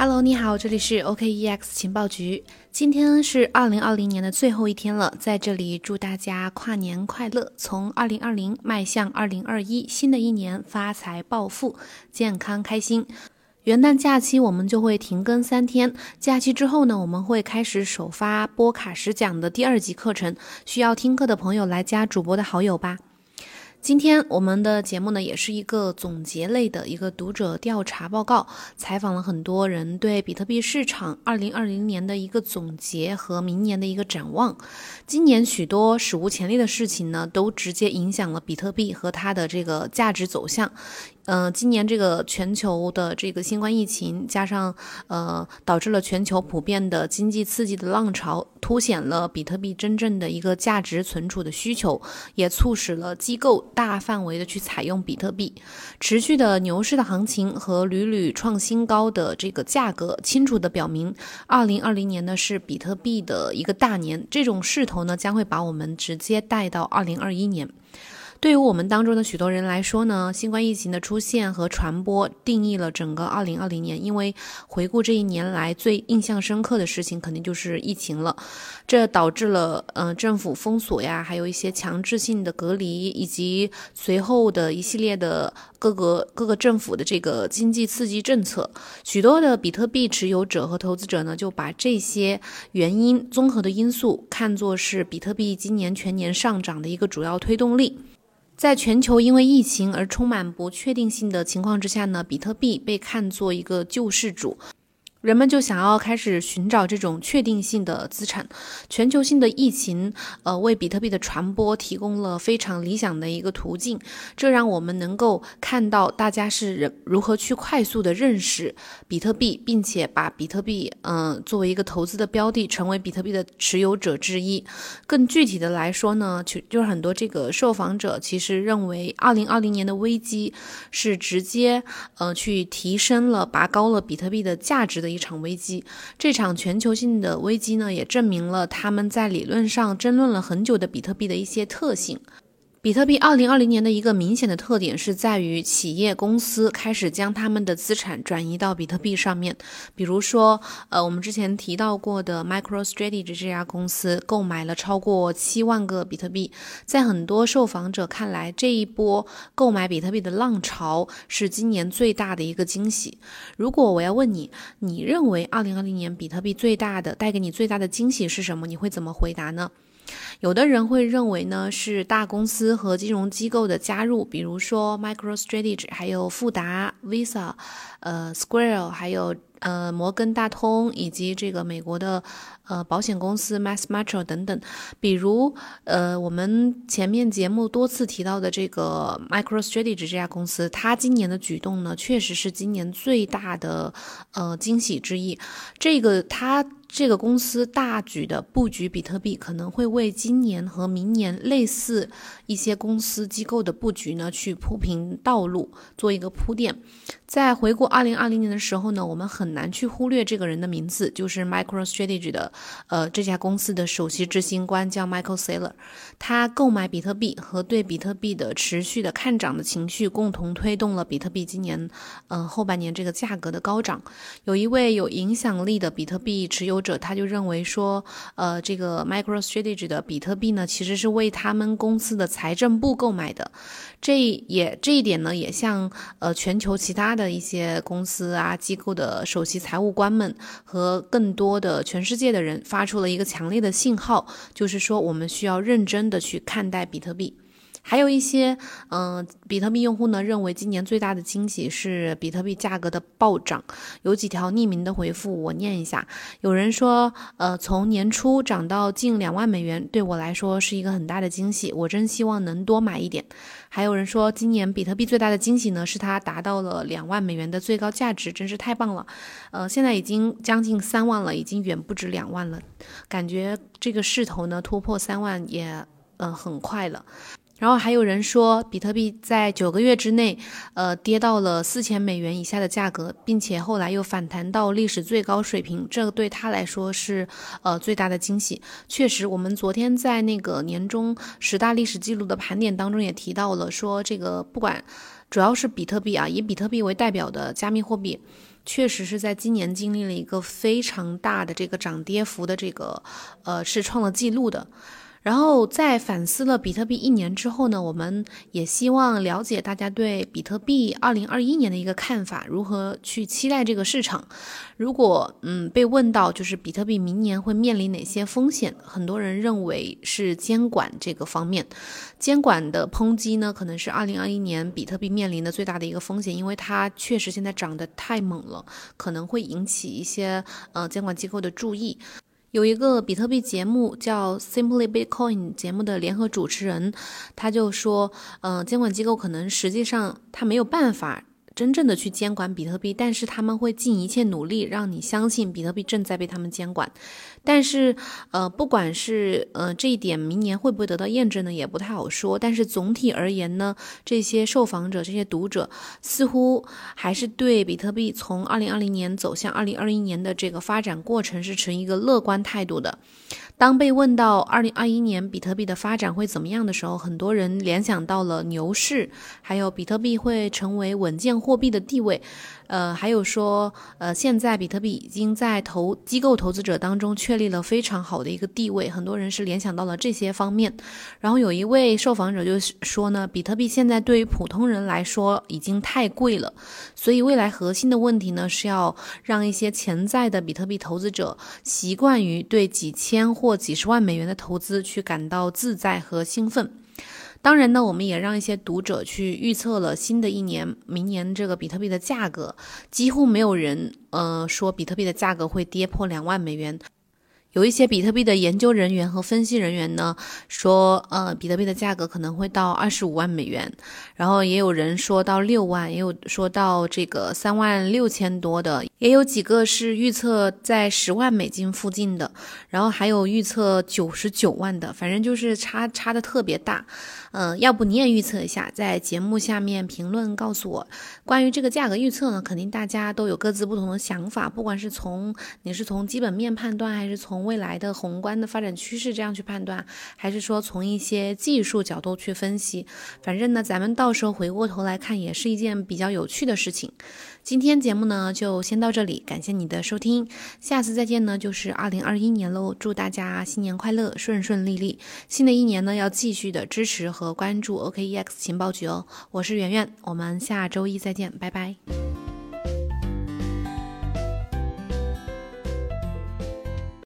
Hello，你好，这里是 OKEX 情报局。今天是二零二零年的最后一天了，在这里祝大家跨年快乐，从二零二零迈向二零二一，新的一年发财暴富，健康开心。元旦假期我们就会停更三天，假期之后呢，我们会开始首发波卡什讲的第二集课程，需要听课的朋友来加主播的好友吧。今天我们的节目呢，也是一个总结类的一个读者调查报告，采访了很多人对比特币市场二零二零年的一个总结和明年的一个展望。今年许多史无前例的事情呢，都直接影响了比特币和它的这个价值走向。嗯，今年这个全球的这个新冠疫情，加上呃，导致了全球普遍的经济刺激的浪潮，凸显了比特币真正的一个价值存储的需求，也促使了机构大范围的去采用比特币。持续的牛市的行情和屡屡创新高的这个价格，清楚的表明，二零二零年呢是比特币的一个大年。这种势头呢，将会把我们直接带到二零二一年。对于我们当中的许多人来说呢，新冠疫情的出现和传播定义了整个2020年。因为回顾这一年来最印象深刻的事情，肯定就是疫情了。这导致了嗯政府封锁呀，还有一些强制性的隔离，以及随后的一系列的各个各个政府的这个经济刺激政策。许多的比特币持有者和投资者呢，就把这些原因综合的因素看作是比特币今年全年上涨的一个主要推动力。在全球因为疫情而充满不确定性的情况之下呢，比特币被看作一个救世主。人们就想要开始寻找这种确定性的资产。全球性的疫情，呃，为比特币的传播提供了非常理想的一个途径。这让我们能够看到大家是人如何去快速的认识比特币，并且把比特币，嗯，作为一个投资的标的，成为比特币的持有者之一。更具体的来说呢，就就是很多这个受访者其实认为，二零二零年的危机是直接，呃，去提升了、拔高了比特币的价值的。一场危机，这场全球性的危机呢，也证明了他们在理论上争论了很久的比特币的一些特性。比特币二零二零年的一个明显的特点是在于企业公司开始将他们的资产转移到比特币上面。比如说，呃，我们之前提到过的 MicroStrategy 这家公司购买了超过七万个比特币。在很多受访者看来，这一波购买比特币的浪潮是今年最大的一个惊喜。如果我要问你，你认为二零二零年比特币最大的带给你最大的惊喜是什么？你会怎么回答呢？有的人会认为呢，是大公司和金融机构的加入，比如说 MicroStrategy，还有富达、Visa，呃，Square，还有呃摩根大通，以及这个美国的呃保险公司 Mass Mutual 等等。比如呃，我们前面节目多次提到的这个 MicroStrategy 这家公司，它今年的举动呢，确实是今年最大的呃惊喜之一。这个它。这个公司大举的布局比特币，可能会为今年和明年类似一些公司机构的布局呢，去铺平道路，做一个铺垫。在回顾二零二零年的时候呢，我们很很难去忽略这个人的名字，就是 MicroStrategy 的呃这家公司的首席执行官叫 Michael Saylor。他购买比特币和对比特币的持续的看涨的情绪，共同推动了比特币今年嗯后半年这个价格的高涨。有一位有影响力的比特币持有。者他就认为说，呃，这个 MicroStrategy 的比特币呢，其实是为他们公司的财政部购买的。这也这一点呢，也像呃全球其他的一些公司啊机构的首首席财务官们和更多的全世界的人发出了一个强烈的信号，就是说我们需要认真的去看待比特币。还有一些，嗯，比特币用户呢认为今年最大的惊喜是比特币价格的暴涨。有几条匿名的回复，我念一下。有人说，呃，从年初涨到近两万美元，对我来说是一个很大的惊喜，我真希望能多买一点。还有人说，今年比特币最大的惊喜呢是它达到了两万美元的最高价值，真是太棒了。呃，现在已经将近三万了，已经远不止两万了，感觉这个势头呢突破三万也，嗯，很快了。然后还有人说，比特币在九个月之内，呃，跌到了四千美元以下的价格，并且后来又反弹到历史最高水平，这个对他来说是呃最大的惊喜。确实，我们昨天在那个年终十大历史记录的盘点当中也提到了，说这个不管。主要是比特币啊，以比特币为代表的加密货币，确实是在今年经历了一个非常大的这个涨跌幅的这个，呃，是创了记录的。然后在反思了比特币一年之后呢，我们也希望了解大家对比特币二零二一年的一个看法，如何去期待这个市场。如果嗯被问到就是比特币明年会面临哪些风险，很多人认为是监管这个方面，监管的抨击呢，可能是二零二一年比特币面临的最大的一个风险，因为它确实现在涨得太猛了，可能会引起一些呃监管机构的注意。有一个比特币节目叫 Simply Bitcoin 节目的联合主持人，他就说，嗯，监管机构可能实际上他没有办法。真正的去监管比特币，但是他们会尽一切努力让你相信比特币正在被他们监管。但是，呃，不管是呃这一点明年会不会得到验证呢，也不太好说。但是总体而言呢，这些受访者、这些读者似乎还是对比特币从二零二零年走向二零二一年的这个发展过程是持一个乐观态度的。当被问到二零二一年比特币的发展会怎么样的时候，很多人联想到了牛市，还有比特币会成为稳健货币的地位。呃，还有说，呃，现在比特币已经在投机构投资者当中确立了非常好的一个地位，很多人是联想到了这些方面。然后有一位受访者就说呢，比特币现在对于普通人来说已经太贵了，所以未来核心的问题呢是要让一些潜在的比特币投资者习惯于对几千或几十万美元的投资去感到自在和兴奋。当然呢，我们也让一些读者去预测了新的一年，明年这个比特币的价格，几乎没有人呃说比特币的价格会跌破两万美元。有一些比特币的研究人员和分析人员呢说，呃，比特币的价格可能会到二十五万美元，然后也有人说到六万，也有说到这个三万六千多的，也有几个是预测在十万美金附近的，然后还有预测九十九万的，反正就是差差的特别大。嗯，要不你也预测一下，在节目下面评论告诉我，关于这个价格预测呢，肯定大家都有各自不同的想法，不管是从你是从基本面判断，还是从从未来的宏观的发展趋势这样去判断，还是说从一些技术角度去分析，反正呢，咱们到时候回过头来看，也是一件比较有趣的事情。今天节目呢就先到这里，感谢你的收听，下次再见呢就是二零二一年喽，祝大家新年快乐，顺顺利利。新的一年呢要继续的支持和关注 OKEX 情报局哦，我是圆圆，我们下周一再见，拜拜。